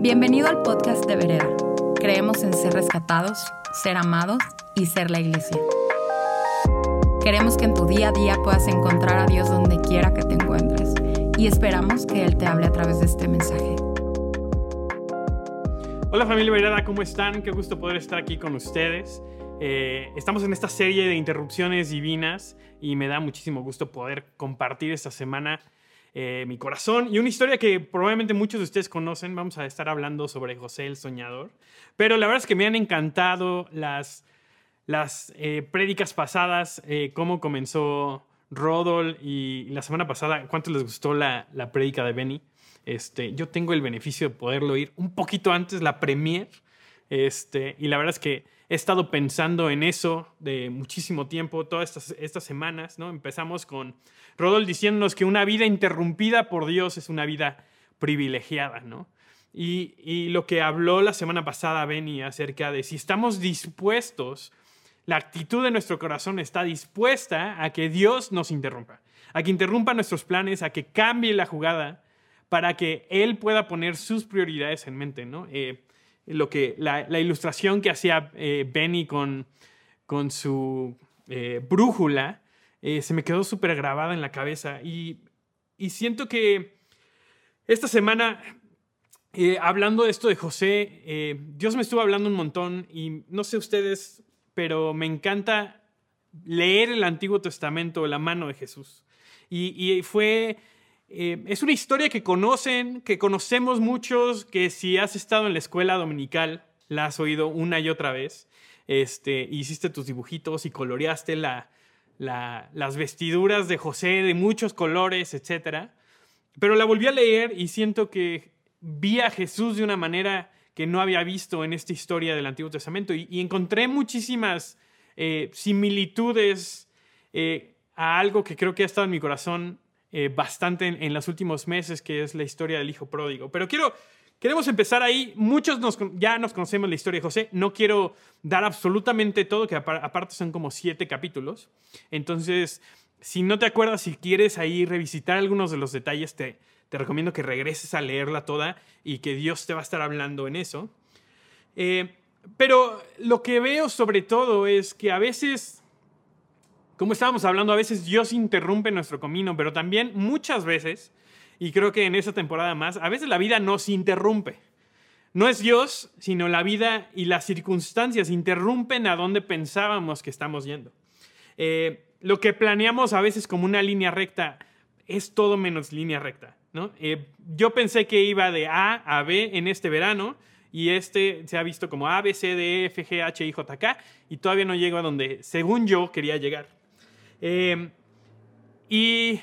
Bienvenido al podcast de Vereda. Creemos en ser rescatados, ser amados y ser la iglesia. Queremos que en tu día a día puedas encontrar a Dios donde quiera que te encuentres y esperamos que Él te hable a través de este mensaje. Hola familia Vereda, ¿cómo están? Qué gusto poder estar aquí con ustedes. Eh, estamos en esta serie de interrupciones divinas y me da muchísimo gusto poder compartir esta semana eh, mi corazón y una historia que probablemente muchos de ustedes conocen. Vamos a estar hablando sobre José el Soñador. Pero la verdad es que me han encantado las, las eh, prédicas pasadas, cómo comenzó Rodol y la semana pasada, cuánto les gustó la, la prédica de Benny. Este, yo tengo el beneficio de poderlo oír un poquito antes, la premier. Este, y la verdad es que he estado pensando en eso de muchísimo tiempo, todas estas, estas semanas, ¿no? Empezamos con Rodol diciéndonos que una vida interrumpida por Dios es una vida privilegiada, ¿no? Y, y lo que habló la semana pasada Benny acerca de si estamos dispuestos, la actitud de nuestro corazón está dispuesta a que Dios nos interrumpa, a que interrumpa nuestros planes, a que cambie la jugada para que él pueda poner sus prioridades en mente, ¿no? Eh, lo que, la, ilustración que hacía eh, Benny con, con su eh, brújula se me quedó súper grabada en la cabeza y, y, siento que esta semana, hablando de esto de José, Dios me estuvo hablando un montón y no sé ustedes, pero me encanta leer el Antiguo Testamento la mano de Jesús. Y, y fue eh, es una historia que conocen, que conocemos muchos, que si has estado en la escuela dominical, la has oído una y otra vez. Este, hiciste tus dibujitos y coloreaste la, las vestiduras de José de muchos colores, etc. Pero la volví a leer y siento que vi a Jesús de una manera que no había visto en esta historia del Antiguo Testamento y, encontré muchísimas eh, similitudes eh, a algo que creo que ha estado en mi corazón eh, bastante en, los últimos meses, que es la historia del hijo pródigo. Pero quiero, queremos empezar ahí. Muchos ya nos conocemos la historia de José. No quiero dar absolutamente todo, que aparte son como siete capítulos. Entonces, si no te acuerdas, si quieres ahí revisitar algunos de los detalles, te, te recomiendo que regreses a leerla toda y que Dios te va a estar hablando en eso. Eh, pero lo que veo sobre todo es que a veces como estábamos hablando, a veces Dios interrumpe nuestro camino, pero también muchas veces, y creo que en esta temporada más, a veces la vida nos interrumpe. No es Dios, sino la vida y las circunstancias interrumpen a donde pensábamos que estamos yendo. Eh, lo que planeamos a veces como una línea recta es todo menos línea recta. ¿no? Eh, yo pensé que iba de A a B en este verano y este se ha visto como A, B, C, D, E, F, G, H, I, J, K y todavía no llego a donde, según yo, quería llegar. Em, y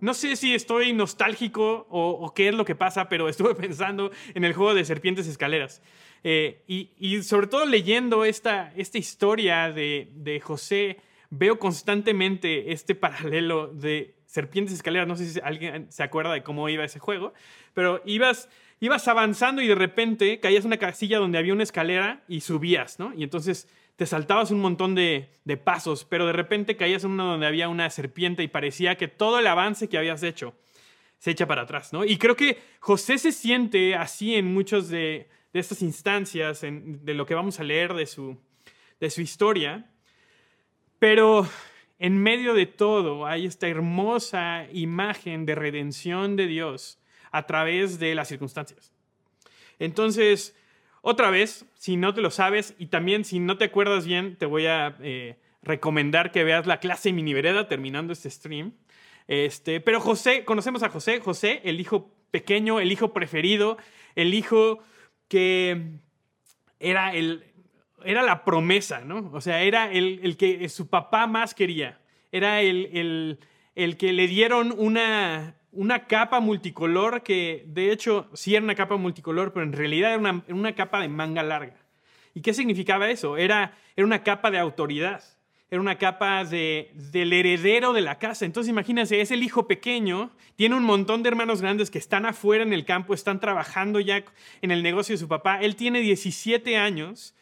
no sé si estoy nostálgico o, qué es lo que pasa, pero estuve pensando en el juego de serpientes escaleras. Eh, y, sobre todo leyendo esta, esta historia de, de, José, veo constantemente este paralelo de serpientes escaleras. No sé si alguien se acuerda de cómo iba ese juego, pero ibas, ibas avanzando y de repente caías en una casilla donde había una escalera y subías, ¿no? Y entonces te saltabas un montón de, pasos, pero de repente caías en uno donde había una serpiente y parecía que todo el avance que habías hecho se echa para atrás, ¿no? Y creo que José se siente así en muchas de, estas instancias, de lo que vamos a leer de su, de su historia, pero en medio de todo hay esta hermosa imagen de redención de Dios a través de las circunstancias. Entonces, otra vez, si no te lo sabes y también si no te acuerdas bien, te voy a eh, recomendar que veas la clase mini vereda terminando este stream. Este, pero José, conocemos a José, José, el hijo pequeño, el hijo preferido, el hijo que era, el, era la promesa, ¿no? O sea, era el, el que su papá más quería. Era el, el, el que le dieron una, una capa multicolor que de hecho sí era una capa multicolor, pero en realidad era una, una capa de manga larga. ¿Y qué significaba eso? Era, era una capa de autoridad, era una capa de, del heredero de la casa. Entonces imagínense, es el hijo pequeño, tiene un montón de hermanos grandes que están afuera en el campo, están trabajando ya en el negocio de su papá. Él tiene 17 años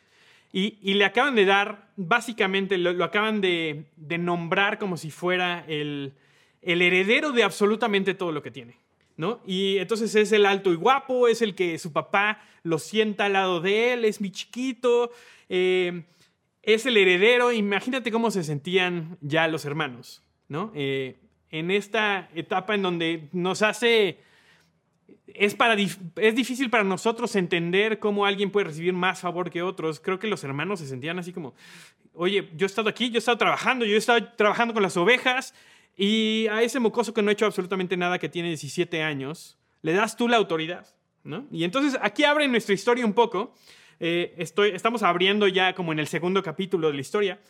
y, y le acaban de dar, básicamente lo, acaban de, de nombrar como si fuera el, el heredero de absolutamente todo lo que tiene. ¿no? Y entonces es el alto y guapo, es el que su papá lo sienta al lado de él, es mi chiquito, eh, es el heredero. Imagínate cómo se sentían ya los hermanos, ¿no? Eh, en esta etapa en donde nos hace... Es, para, es difícil para nosotros entender cómo alguien puede recibir más favor que otros. Creo que los hermanos se sentían así como, oye, yo he estado aquí, yo he estado trabajando, yo he estado trabajando con las ovejas, y a ese mocoso que no ha hecho absolutamente nada, que tiene 17 años, le das tú la autoridad, ¿no? Y entonces aquí abre nuestra historia un poco. Eh, estoy, estamos abriendo ya como en el segundo capítulo de la historia.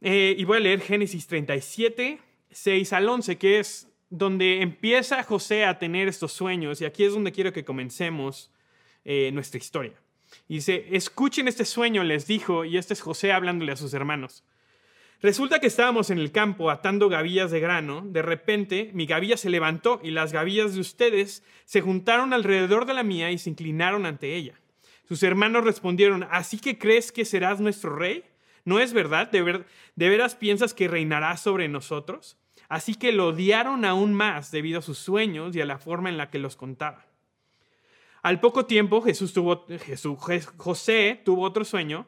Eh, y voy a leer Génesis 37, 6 al 11, que es donde empieza José a tener estos sueños. Y aquí es donde quiero que comencemos eh, nuestra historia. Y dice, escuchen este sueño, les dijo, y este es José hablándole a sus hermanos. Resulta que estábamos en el campo atando gavillas de grano. De repente mi gavilla se levantó y las gavillas de ustedes se juntaron alrededor de la mía y se inclinaron ante ella. Sus hermanos respondieron, ¿así que crees que serás nuestro rey? ¿No es verdad? ¿De, ¿De veras piensas que reinarás sobre nosotros? Así que lo odiaron aún más debido a sus sueños y a la forma en la que los contaba. Al poco tiempo Jesús, José tuvo otro sueño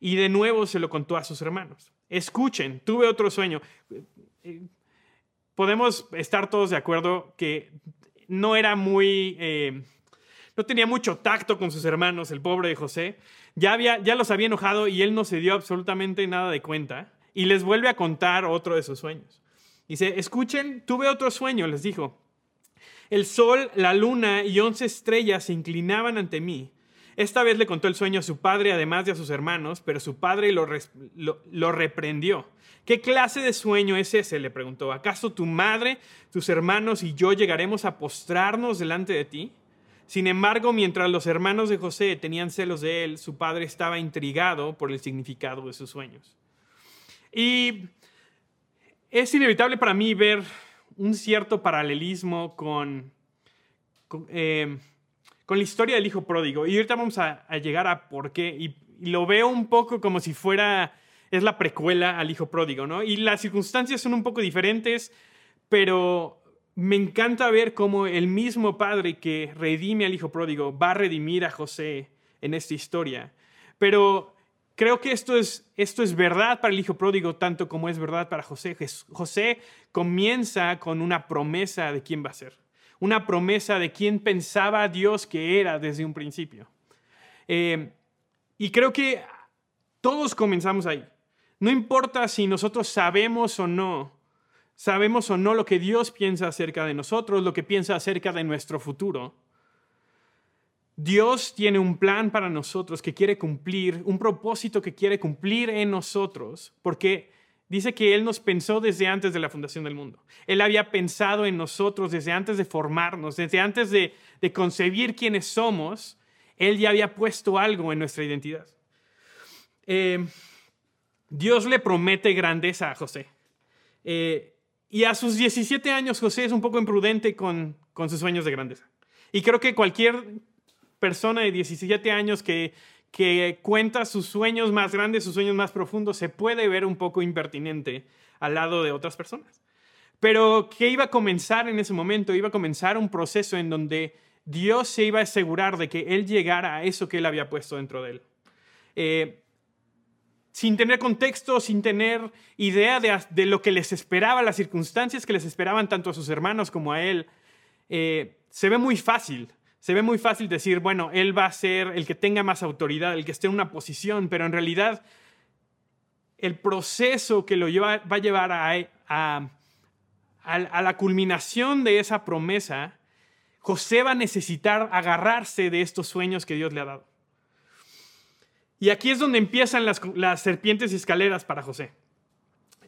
y de nuevo se lo contó a sus hermanos. Escuchen, tuve otro sueño. Podemos estar todos de acuerdo que no era muy... Eh, no tenía mucho tacto con sus hermanos, el pobre de José. Ya, había, ya los había enojado y él no se dio absolutamente nada de cuenta. Y les vuelve a contar otro de sus sueños. Dice, escuchen, tuve otro sueño, les dijo. El sol, la luna y once estrellas se inclinaban ante mí esta vez le contó el sueño a su padre, además de a sus hermanos, pero su padre lo, reprendió. ¿Qué clase de sueño es ese? le preguntó. ¿Acaso tu madre, tus hermanos y yo llegaremos a postrarnos delante de ti? Sin embargo, mientras los hermanos de José tenían celos de él, su padre estaba intrigado por el significado de sus sueños. Y es inevitable para mí ver un cierto paralelismo con, eh, con la historia del hijo pródigo. Y ahorita vamos a, llegar a por qué. Y, lo veo un poco como si fuera, es la precuela al hijo pródigo, ¿no? Y las circunstancias son un poco diferentes, pero me encanta ver cómo el mismo padre que redime al hijo pródigo va a redimir a José en esta historia. Pero creo que esto es, esto es verdad para el hijo pródigo tanto como es verdad para José. José comienza con una promesa de quién va a ser una promesa de quién pensaba Dios que era desde un principio. Eh, y creo que todos comenzamos ahí. No importa si nosotros sabemos o no, sabemos o no lo que Dios piensa acerca de nosotros, lo que piensa acerca de nuestro futuro. Dios tiene un plan para nosotros que quiere cumplir, un propósito que quiere cumplir en nosotros, porque Dice que Él nos pensó desde antes de la fundación del mundo. Él había pensado en nosotros desde antes de formarnos, desde antes de, concebir quiénes somos. Él ya había puesto algo en nuestra identidad. Eh, Dios le promete grandeza a José. Eh, y a sus 17 años José es un poco imprudente con, con sus sueños de grandeza. Y creo que cualquier persona de 17 años que, que cuenta sus sueños más grandes, sus sueños más profundos, se puede ver un poco impertinente al lado de otras personas. Pero ¿qué iba a comenzar en ese momento? Iba a comenzar un proceso en donde Dios se iba a asegurar de que Él llegara a eso que Él había puesto dentro de Él. Eh, sin tener contexto, sin tener idea de, lo que les esperaba, las circunstancias que les esperaban tanto a sus hermanos como a Él, eh, se ve muy fácil se ve muy fácil decir, bueno, él va a ser el que tenga más autoridad, el que esté en una posición, pero en realidad el proceso que lo lleva, va a llevar a, a, la culminación de esa promesa, José va a necesitar agarrarse de estos sueños que Dios le ha dado. Y aquí es donde empiezan las, serpientes y escaleras para José.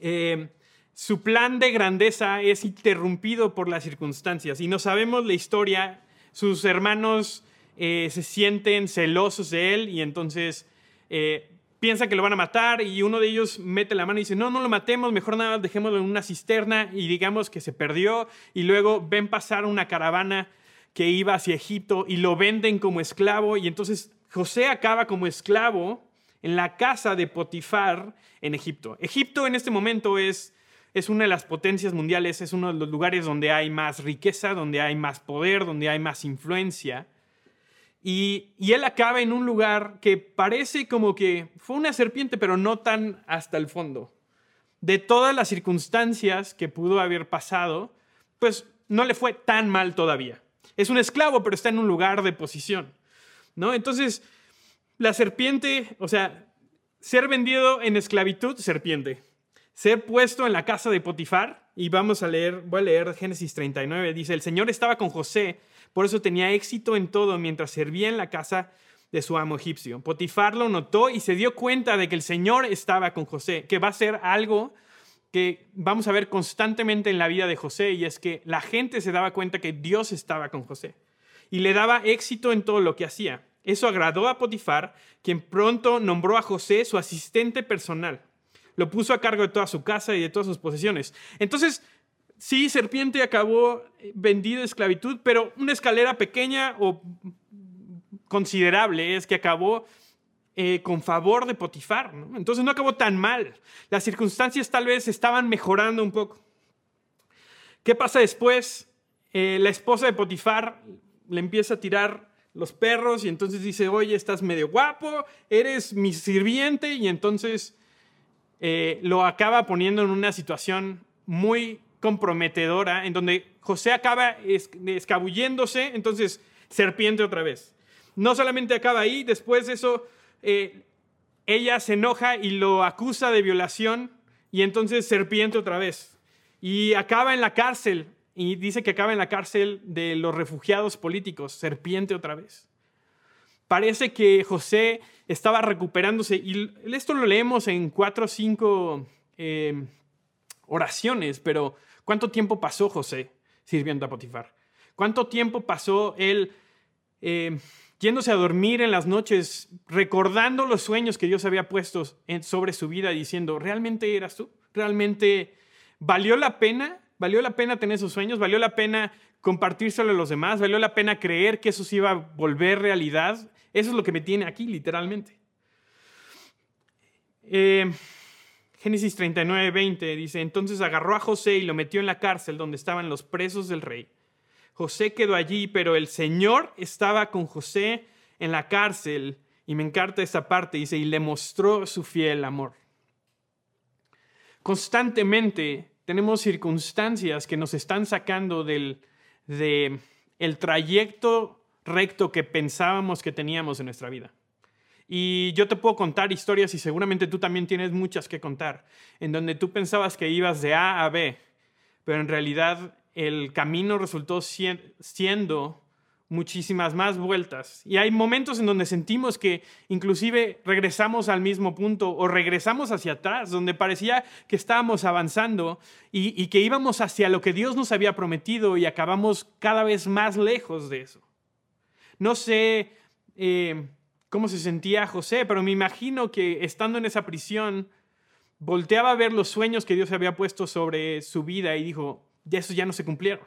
Eh, su plan de grandeza es interrumpido por las circunstancias y no sabemos la historia sus hermanos eh, se sienten celosos de él y entonces eh, piensan que lo van a matar y uno de ellos mete la mano y dice, no, no lo matemos, mejor nada, dejémoslo en una cisterna y digamos que se perdió y luego ven pasar una caravana que iba hacia Egipto y lo venden como esclavo y entonces José acaba como esclavo en la casa de Potifar en Egipto. Egipto en este momento es es una de las potencias mundiales, es uno de los lugares donde hay más riqueza, donde hay más poder, donde hay más influencia. Y, y, él acaba en un lugar que parece como que fue una serpiente, pero no tan hasta el fondo. De todas las circunstancias que pudo haber pasado, pues no le fue tan mal todavía. Es un esclavo, pero está en un lugar de posición. ¿no? Entonces, la serpiente, o sea, ser vendido en esclavitud, serpiente. Ser puesto en la casa de Potifar, y vamos a leer, voy a leer Génesis 39, dice, el Señor estaba con José por eso tenía éxito en todo mientras servía en la casa de su amo egipcio. Potifar lo notó y se dio cuenta de que el Señor estaba con José, que va a ser algo que vamos a ver constantemente en la vida de José, y es que la gente se daba cuenta que Dios estaba con José y le daba éxito en todo lo que hacía. Eso agradó a Potifar, quien pronto nombró a José su asistente personal. Lo puso a cargo de toda su casa y de todas sus posesiones. Entonces, Sí, serpiente acabó eh, vendido a esclavitud, pero una escalera pequeña o considerable es que acabó eh, con favor de Potifar. Entonces no acabó tan mal. Las circunstancias tal vez estaban mejorando un poco. ¿Qué pasa después? Eh, la esposa de Potifar le empieza a tirar los perros y entonces dice, oye, estás medio guapo, eres mi sirviente y entonces lo acaba poniendo en una situación muy comprometedora en donde José acaba escabulléndose, entonces serpiente otra vez. No solamente acaba ahí, después de eso eh, ella se enoja y lo acusa de violación y entonces serpiente otra vez. Y acaba en la cárcel y dice que acaba en la cárcel de los refugiados políticos, serpiente otra vez. Parece que José estaba recuperándose y esto lo leemos en cuatro o cinco eh, oraciones, pero ¿Cuánto tiempo pasó José sirviendo a Potifar? ¿Cuánto tiempo pasó él eh, yéndose a dormir en las noches, recordando los sueños que Dios había puesto sobre su vida, diciendo, ¿realmente eras tú? ¿Realmente valió la pena? ¿Valió la pena tener esos sueños? ¿Valió la pena compartírselo a los demás? ¿Valió la pena creer que eso se iba a volver realidad? Eso es lo que me tiene aquí, literalmente. Eh, Génesis 39, 20 dice, entonces agarró a José y lo metió en la cárcel donde estaban los presos del rey. José quedó allí, pero el Señor estaba con José en la cárcel. Y me encanta esta parte, dice, y le mostró su fiel amor. Constantemente tenemos circunstancias que nos están sacando del de el trayecto recto que pensábamos que teníamos en nuestra vida. Y yo te puedo contar historias y seguramente tú también tienes muchas que contar, en donde tú pensabas que ibas de A a B, pero en realidad el camino resultó siendo muchísimas más vueltas. Y hay momentos en donde sentimos que inclusive regresamos al mismo punto o regresamos hacia atrás, donde parecía que estábamos avanzando y, que íbamos hacia lo que Dios nos había prometido y acabamos cada vez más lejos de eso. No sé eh, cómo se sentía José, pero me imagino que estando en esa prisión, volteaba a ver los sueños que Dios había puesto sobre su vida y dijo, de esos ya no se cumplieron.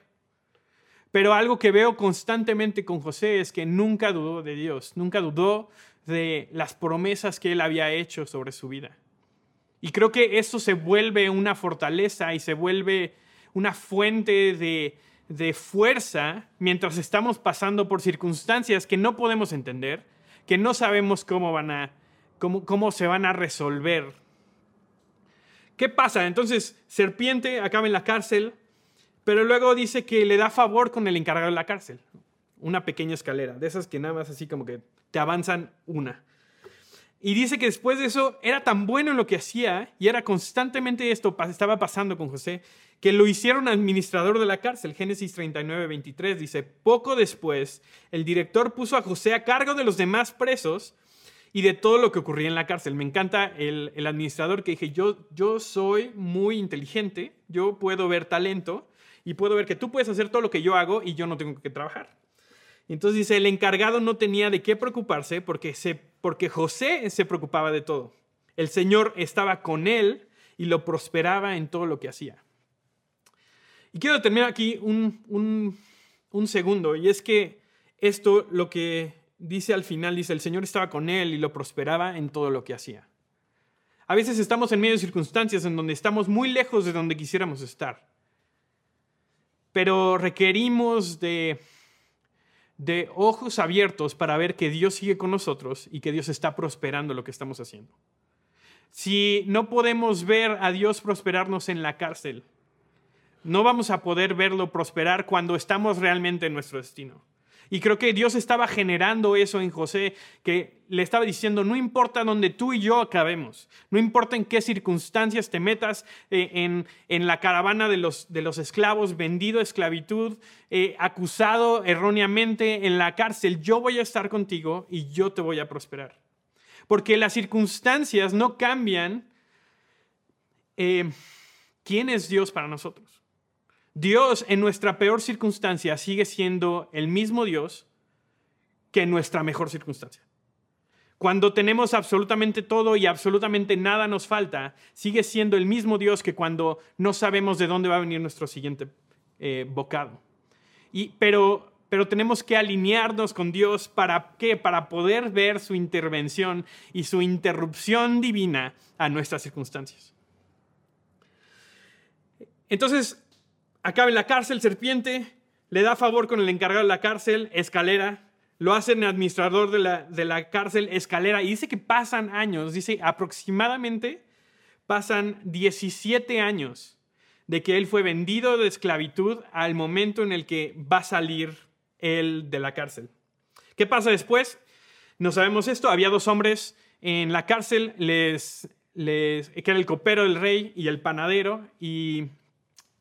Pero algo que veo constantemente con José es que nunca dudó de Dios, nunca dudó de las promesas que él había hecho sobre su vida. Y creo que eso se vuelve una fortaleza y se vuelve una fuente de, fuerza mientras estamos pasando por circunstancias que no podemos entender, que no sabemos cómo van a, cómo se van a resolver. ¿Qué pasa? Entonces, serpiente acaba en la cárcel, pero luego dice que le da favor con el encargado de la cárcel. Una pequeña escalera, de esas que nada más así como que te avanzan una. Y dice que después de eso era tan bueno en lo que hacía y era constantemente esto estaba pasando con José que lo hicieron administrador de la cárcel. Génesis 39, 23 dice, poco después el director puso a José a cargo de los demás presos y de todo lo que ocurría en la cárcel. Me encanta el, administrador que dije, yo, yo soy muy inteligente, yo puedo ver talento y puedo ver que tú puedes hacer todo lo que yo hago y yo no tengo que trabajar. entonces dice, el encargado no tenía de qué preocuparse porque, se, porque José se preocupaba de todo. El Señor estaba con él y lo prosperaba en todo lo que hacía. Y quiero terminar aquí un, segundo, y es que esto lo que dice al final, dice, el Señor estaba con él y lo prosperaba en todo lo que hacía. A veces estamos en medio de circunstancias en donde estamos muy lejos de donde quisiéramos estar. Pero requerimos de, ojos abiertos para ver que Dios sigue con nosotros y que Dios está prosperando lo que estamos haciendo. Si no podemos ver a Dios prosperarnos en la cárcel, no vamos a poder verlo prosperar cuando estamos realmente en nuestro destino. Y creo que Dios estaba generando eso en José, que le estaba diciendo, no importa donde tú y yo acabemos, no importa en qué circunstancias te metas eh, en, la caravana de los, de los esclavos, vendido esclavitud, eh, acusado erróneamente en la cárcel, yo voy a estar contigo y yo te voy a prosperar. Porque las circunstancias no cambian eh, quién es Dios para nosotros. Dios en nuestra peor circunstancia sigue siendo el mismo Dios que en nuestra mejor circunstancia. Cuando tenemos absolutamente todo y absolutamente nada nos falta, sigue siendo el mismo Dios que cuando no sabemos de dónde va a venir nuestro siguiente eh, bocado. Y, pero, pero tenemos que alinearnos con Dios para qué? Para poder ver su intervención y su interrupción divina a nuestras circunstancias. Entonces, acaba en la cárcel, serpiente, le da favor con el encargado de la cárcel, escalera, lo hacen administrador de la, de la cárcel, escalera, y dice que pasan años, dice aproximadamente pasan 17 años de que él fue vendido de esclavitud al momento en el que va a salir él de la cárcel. ¿Qué pasa después? No sabemos esto. Había dos hombres en la cárcel, les, les, que era el copero del rey y el panadero, y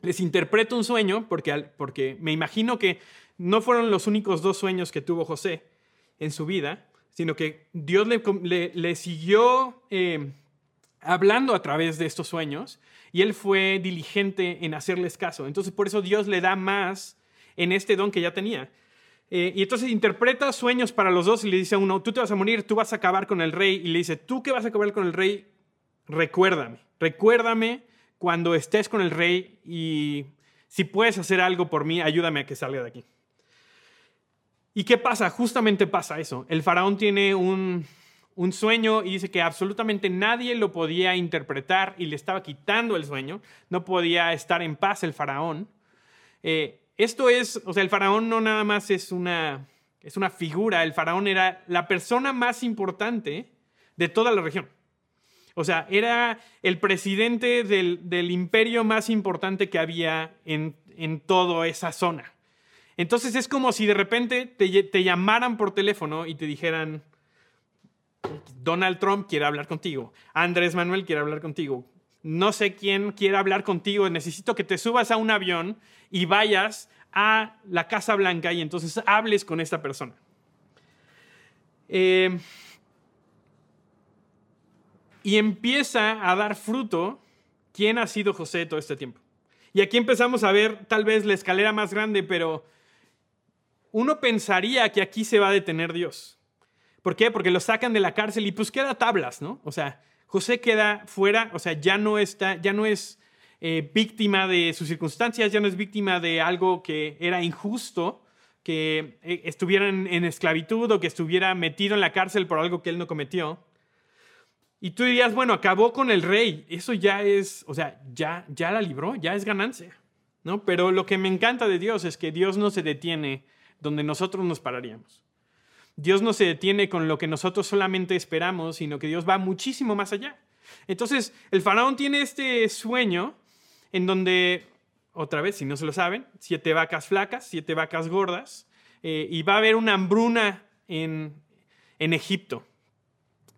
les interpreto un sueño, porque, porque me imagino que no fueron los únicos dos sueños que tuvo José en su vida, sino que Dios le, le, siguió eh, hablando a través de estos sueños y él fue diligente en hacerles caso. Entonces por eso Dios le da más en este don que ya tenía. Eh, y entonces interpreta sueños para los dos y le dice a uno, tú te vas a morir, tú vas a acabar con el rey. Y le dice, tú que vas a acabar con el rey, recuérdame, recuérdame cuando estés con el rey y si puedes hacer algo por mí, ayúdame a que salga de aquí. ¿Y qué pasa? Justamente pasa eso. El faraón tiene un, sueño y dice que absolutamente nadie lo podía interpretar y le estaba quitando el sueño. No podía estar en paz el faraón. Eh, esto es, o sea, el faraón no nada más es una, es una figura, el faraón era la persona más importante de toda la región. O sea, era el presidente del, imperio más importante que había en, toda esa zona. Entonces es como si de repente te, llamaran por teléfono y te dijeran, Donald Trump quiere hablar contigo, Andrés Manuel quiere hablar contigo, no sé quién quiere hablar contigo, necesito que te subas a un avión y vayas a la Casa Blanca y entonces hables con esta persona. Eh, y empieza a dar fruto quién ha sido José todo este tiempo. Y aquí empezamos a ver tal vez la escalera más grande, pero uno pensaría que aquí se va a detener Dios. ¿Por qué? Porque lo sacan de la cárcel y pues queda tablas, ¿no? O sea, José queda fuera, o sea, ya no está, ya no es eh, víctima de sus circunstancias, ya no es víctima de algo que era injusto, que eh, estuviera en esclavitud o que estuviera metido en la cárcel por algo que él no cometió. Y tú dirías, bueno, acabó con el rey. Eso ya es, o sea, ya, ya la libró, ya es ganancia. ¿no? Pero lo que me encanta de Dios es que Dios no se detiene donde nosotros nos pararíamos. Dios no se detiene con lo que nosotros solamente esperamos, sino que Dios va muchísimo más allá. Entonces, el faraón tiene este sueño en donde, otra vez, si no se lo saben, siete vacas flacas, siete vacas gordas, eh, y va a haber una hambruna en, en Egipto.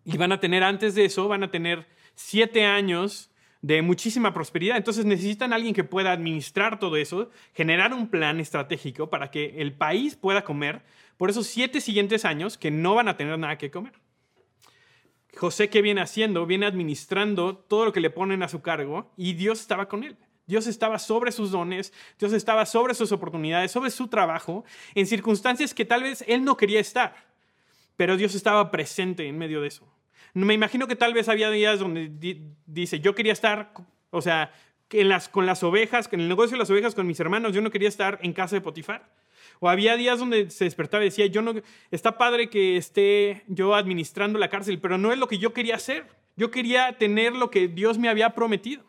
Y van a tener antes de eso, van a tener siete años de muchísima prosperidad. Entonces necesitan alguien que pueda administrar todo eso, generar un plan estratégico para que el país pueda comer por esos siete siguientes años que no van a tener nada que comer. José, ¿qué viene haciendo? Viene administrando todo lo que le ponen a su cargo y Dios estaba con él. Dios estaba sobre sus dones, Dios estaba sobre sus oportunidades, sobre su trabajo, en circunstancias que tal vez él no quería estar, pero Dios estaba presente en medio de eso. Me imagino que tal vez había días donde dice, yo quería estar, o sea, en las, con las ovejas, en el negocio de las ovejas con mis hermanos, yo no quería estar en casa de Potifar. O había días donde se despertaba y decía, yo no, está padre que esté yo administrando la cárcel, pero no es lo que yo quería hacer. Yo quería tener lo que Dios me había prometido.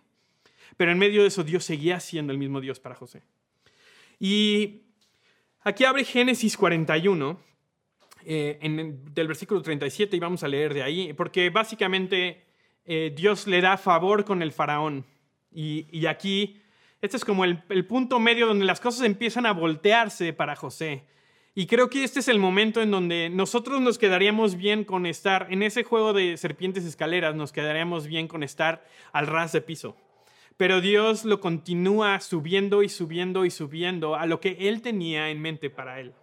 Pero en medio de eso Dios seguía siendo el mismo Dios para José. Y aquí abre Génesis 41, eh, en, del versículo 37, y vamos a leer de ahí, porque básicamente eh, Dios le da favor con el faraón. Y, aquí, este es como el, el punto medio donde las cosas empiezan a voltearse para José. Y creo que este es el momento en donde nosotros nos quedaríamos bien con estar, en ese juego de serpientes escaleras, nos quedaríamos bien con estar al ras de piso. Pero Dios lo continúa subiendo y subiendo y subiendo a lo que Él tenía en mente para Él.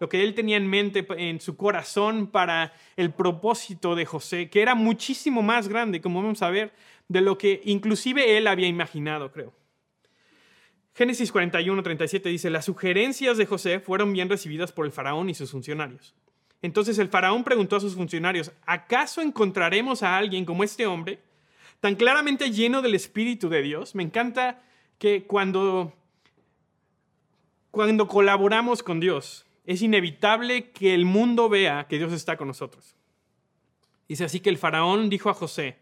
Lo que Él tenía en mente en su corazón para el propósito de José, que era muchísimo más grande, como vamos a ver, de lo que inclusive Él había imaginado, creo. Génesis 41, 37 dice, las sugerencias de José fueron bien recibidas por el faraón y sus funcionarios. Entonces el faraón preguntó a sus funcionarios, ¿acaso encontraremos a alguien como este hombre, tan claramente lleno del Espíritu de Dios? Me encanta que cuando, cuando colaboramos con Dios, es inevitable que el mundo vea que Dios está con nosotros. Dice así que el faraón dijo a José,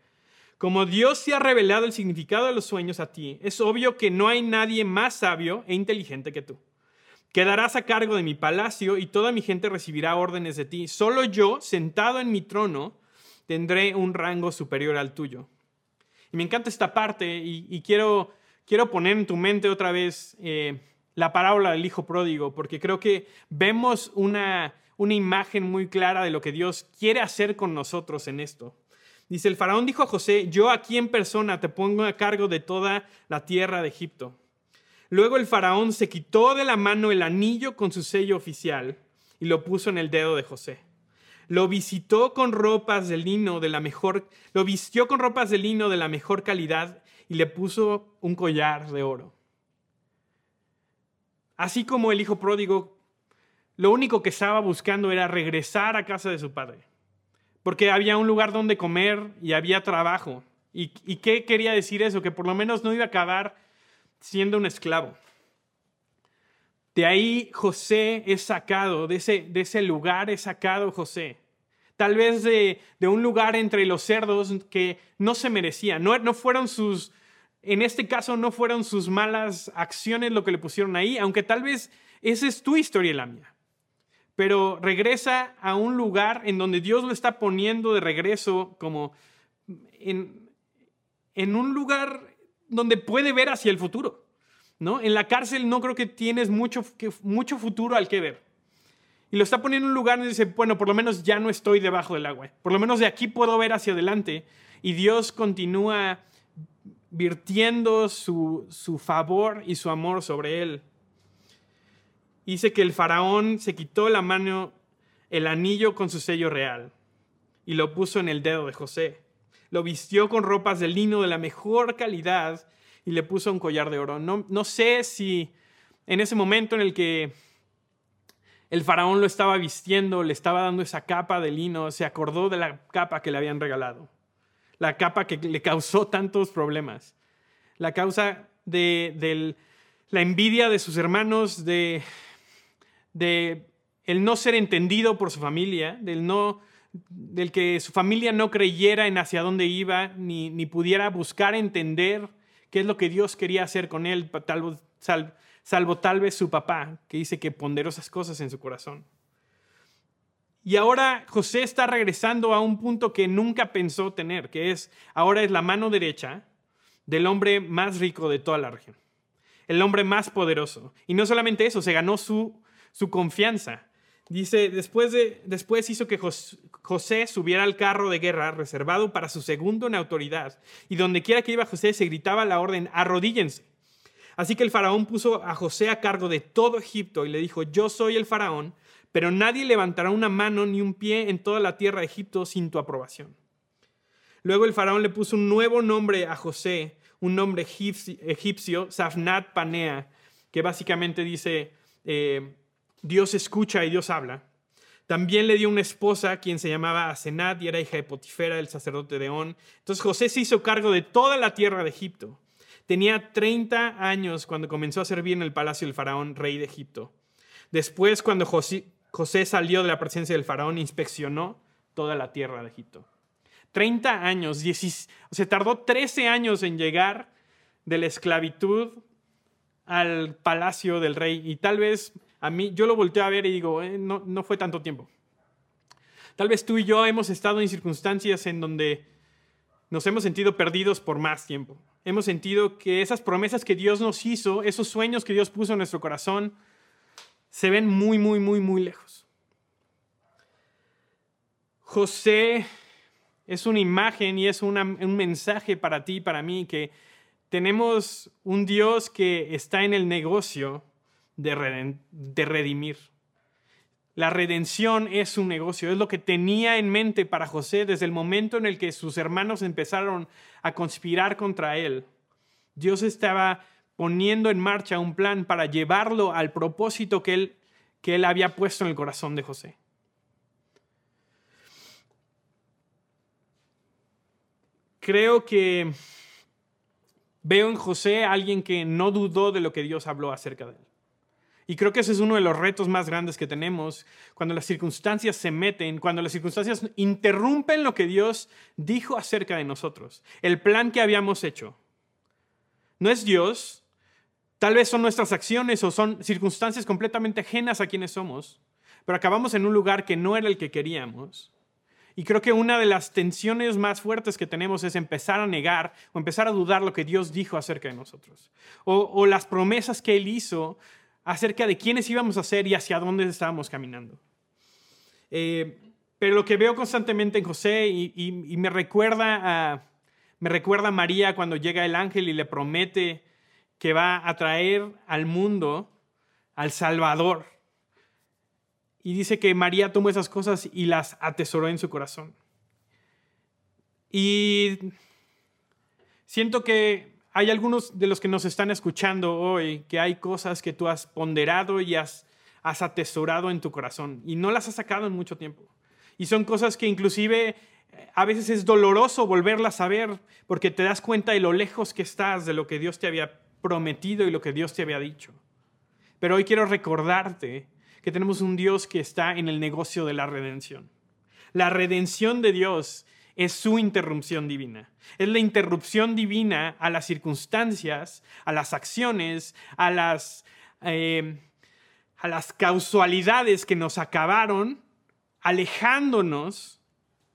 como Dios se ha revelado el significado de los sueños a ti, es obvio que no hay nadie más sabio e inteligente que tú. Quedarás a cargo de mi palacio y toda mi gente recibirá órdenes de ti. Solo yo, sentado en mi trono, tendré un rango superior al tuyo. Y me encanta esta parte y, quiero, quiero poner en tu mente otra vez eh, la parábola del Hijo Pródigo, porque creo que vemos una, una imagen muy clara de lo que Dios quiere hacer con nosotros en esto. Dice, el faraón dijo a José, yo aquí en persona te pongo a cargo de toda la tierra de Egipto. Luego el faraón se quitó de la mano el anillo con su sello oficial y lo puso en el dedo de José. Lo visitó con ropas de lino de la mejor, lo vistió con ropas de lino de la mejor calidad y le puso un collar de oro. Así como el hijo pródigo, lo único que estaba buscando era regresar a casa de su padre porque había un lugar donde comer y había trabajo. ¿Y, qué quería decir eso? Que por lo menos no iba a acabar siendo un esclavo. De ahí José es sacado, de ese, de ese lugar es sacado José. Tal vez de, un lugar entre los cerdos que no se merecía. No, no fueron sus, en este caso no fueron sus malas acciones lo que le pusieron ahí, aunque tal vez esa es tu historia y la mía pero regresa a un lugar en donde Dios lo está poniendo de regreso como en, en un lugar donde puede ver hacia el futuro. ¿no? En la cárcel no creo que tienes mucho, mucho futuro al que ver. Y lo está poniendo en un lugar donde dice, bueno, por lo menos ya no estoy debajo del agua. Por lo menos de aquí puedo ver hacia adelante. Y Dios continúa virtiendo su, su favor y su amor sobre él dice que el faraón se quitó la mano, el anillo con su sello real, y lo puso en el dedo de José. Lo vistió con ropas de lino de la mejor calidad y le puso un collar de oro. No, no sé si en ese momento en el que el faraón lo estaba vistiendo, le estaba dando esa capa de lino, se acordó de la capa que le habían regalado. La capa que le causó tantos problemas. La causa de, la envidia de sus hermanos, de de el no ser entendido por su familia, del, no, del que su familia no creyera en hacia dónde iba, ni, ni pudiera buscar entender qué es lo que Dios quería hacer con él, salvo tal vez su papá, que dice que ponderó esas cosas en su corazón. Y ahora José está regresando a un punto que nunca pensó tener, que es ahora es la mano derecha del hombre más rico de toda la región, el hombre más poderoso. Y no solamente eso, se ganó su su confianza. Dice, después, de, después hizo que José subiera al carro de guerra reservado para su segundo en autoridad, y donde quiera que iba José se gritaba la orden, arrodíllense. Así que el faraón puso a José a cargo de todo Egipto y le dijo, yo soy el faraón, pero nadie levantará una mano ni un pie en toda la tierra de Egipto sin tu aprobación. Luego el faraón le puso un nuevo nombre a José, un nombre egipcio, Safnat Panea, que básicamente dice... Eh, Dios escucha y Dios habla. También le dio una esposa, quien se llamaba Asenat y era hija de Potifera, el sacerdote de On. Entonces José se hizo cargo de toda la tierra de Egipto. Tenía 30 años cuando comenzó a servir en el palacio del faraón, rey de Egipto. Después, cuando José, José salió de la presencia del faraón, inspeccionó toda la tierra de Egipto. 30 años, o sea, tardó 13 años en llegar de la esclavitud al palacio del rey. Y tal vez a mí, yo lo volteo a ver y digo, eh, no, no fue tanto tiempo. Tal vez tú y yo hemos estado en circunstancias en donde nos hemos sentido perdidos por más tiempo. Hemos sentido que esas promesas que Dios nos hizo, esos sueños que Dios puso en nuestro corazón, se ven muy, muy, muy, muy lejos. José es una imagen y es un mensaje para ti y para mí que tenemos un Dios que está en el negocio de, de redimir. La redención es un negocio, es lo que tenía en mente para José desde el momento en el que sus hermanos empezaron a conspirar contra él. Dios estaba poniendo en marcha un plan para llevarlo al propósito que él, que él había puesto en el corazón de José. Creo que veo en José alguien que no dudó de lo que Dios habló acerca de él. Y creo que ese es uno de los retos más grandes que tenemos cuando las circunstancias se meten, cuando las circunstancias interrumpen lo que Dios dijo acerca de nosotros, el plan que habíamos hecho. No es Dios, Tal vez son nuestras acciones o son circunstancias completamente ajenas a quienes somos, pero acabamos en un lugar que no era el que queríamos. Y creo que una de las tensiones más fuertes que tenemos es empezar a negar o empezar a dudar lo que Dios dijo acerca de nosotros. O, las promesas que Él hizo acerca de quiénes íbamos a ser y hacia dónde estábamos caminando. Eh, pero lo que veo constantemente en José y, me, recuerda a, me recuerda a María cuando llega el ángel y le promete que va a traer al mundo al Salvador. Y dice que María tomó esas cosas y las atesoró en su corazón. Y siento que hay algunos de los que nos están escuchando hoy que hay cosas que tú has ponderado y has, has atesorado en tu corazón y no las has sacado en mucho tiempo. Y son cosas que inclusive eh, a veces es doloroso volverlas a ver porque te das cuenta de lo lejos que estás de lo que Dios te había prometido y lo que Dios te había dicho. Pero hoy quiero recordarte que tenemos un Dios que está en el negocio de la redención. La redención de Dios es su interrupción divina. Es la interrupción divina a las circunstancias, a las acciones, a las, eh, a las causalidades que nos acabaron alejándonos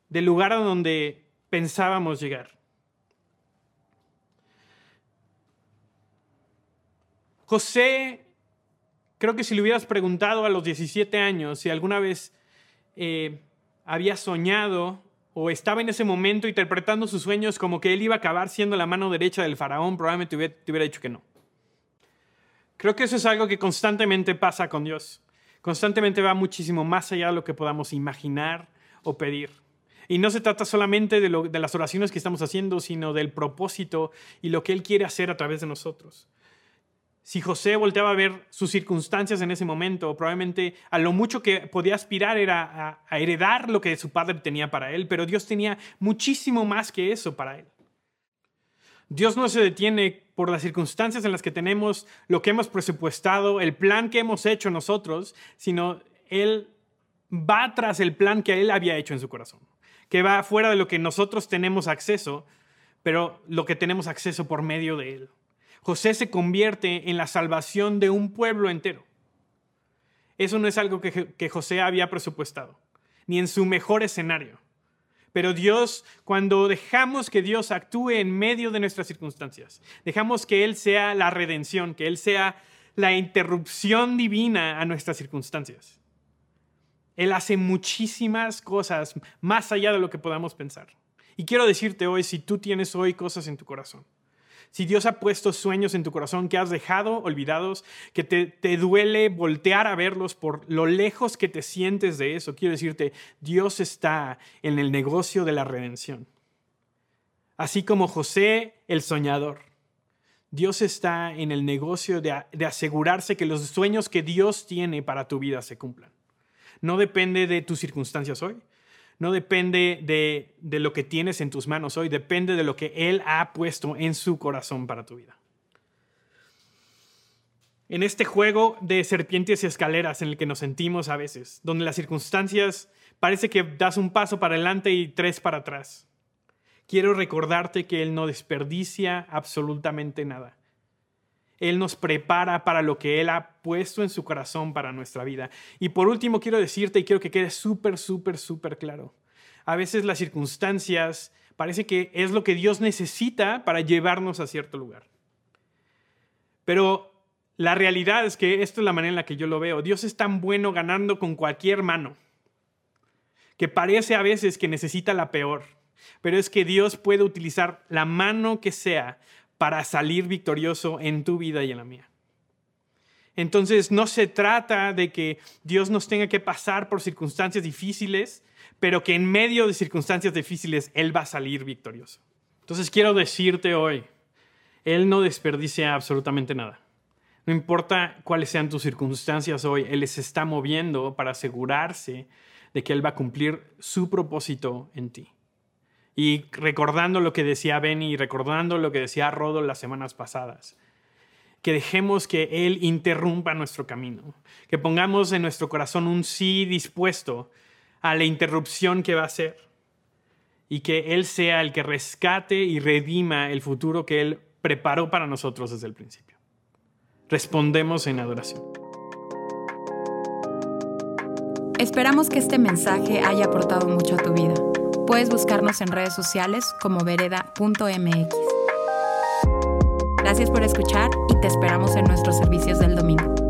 del lugar a donde pensábamos llegar. José, creo que si le hubieras preguntado a los 17 años si alguna vez eh, había soñado o estaba en ese momento interpretando sus sueños como que él iba a acabar siendo la mano derecha del faraón, probablemente te hubiera dicho que no. Creo que eso es algo que constantemente pasa con Dios. Constantemente va muchísimo más allá de lo que podamos imaginar o pedir. Y no se trata solamente de, de, las oraciones que estamos haciendo, sino del propósito y lo que Él quiere hacer a través de nosotros. Si José volteaba a ver sus circunstancias en ese momento, probablemente a lo mucho que podía aspirar era a, heredar lo que su padre tenía para él, pero Dios tenía muchísimo más que eso para él. Dios no se detiene por las circunstancias en las que tenemos lo que hemos presupuestado, el plan que hemos hecho nosotros, sino Él va tras el plan que Él había hecho en su corazón, que va fuera de lo que nosotros tenemos acceso, pero lo que tenemos acceso por medio de Él. José se convierte en la salvación de un pueblo entero. Eso no es algo que, José había presupuestado, ni en su mejor escenario. Pero Dios, cuando dejamos que Dios actúe en medio de nuestras circunstancias, dejamos que Él sea la redención, que Él sea la interrupción divina a nuestras circunstancias. Él hace muchísimas cosas más allá de lo que podamos pensar. Y quiero decirte hoy, si tú tienes hoy cosas en tu corazón, si Dios ha puesto sueños en tu corazón que has dejado olvidados, que te, duele voltear a verlos por lo lejos que te sientes de eso, quiero decirte, Dios está en el negocio de la redención. Así como José el soñador. Dios está en el negocio de, de, asegurarse que los sueños que Dios tiene para tu vida se cumplan. No depende de tus circunstancias hoy, no depende de, lo que tienes en tus manos hoy, depende de lo que Él ha puesto en su corazón para tu vida. En este juego de serpientes y escaleras en el que nos sentimos a veces, donde las circunstancias parece que das un paso para adelante y tres para atrás. quiero recordarte que Él no desperdicia absolutamente nada. Él nos prepara para lo que Él ha puesto en su corazón para nuestra vida. Y por último, quiero decirte y quiero que quede súper, súper, súper claro. A veces las circunstancias parece que es lo que Dios necesita para llevarnos a cierto lugar. Pero la realidad es que esto es la manera en la que yo lo veo. Dios es tan bueno ganando con cualquier mano, que parece a veces que necesita la peor, pero es que Dios puede utilizar la mano que sea para salir victorioso en tu vida y en la mía. Entonces no se trata de que Dios nos tenga que pasar por circunstancias difíciles, pero que en medio de circunstancias difíciles Él va a salir victorioso. Entonces quiero decirte hoy, Él no desperdicia absolutamente nada. No importa cuáles sean tus circunstancias hoy, Él les está moviendo para asegurarse de que Él va a cumplir su propósito en ti. Y recordando lo que decía Benny y recordando lo que decía Rodo las semanas pasadas, que dejemos que Él interrumpa nuestro camino, que pongamos en nuestro corazón un sí dispuesto a la interrupción que va a ser y que Él sea el que rescate y redima el futuro que Él preparó para nosotros desde el principio. Respondemos en adoración. Esperamos que este mensaje haya aportado mucho a tu vida. Puedes buscarnos en redes sociales como vereda.mx. Gracias por escuchar y te esperamos en nuestros servicios del domingo.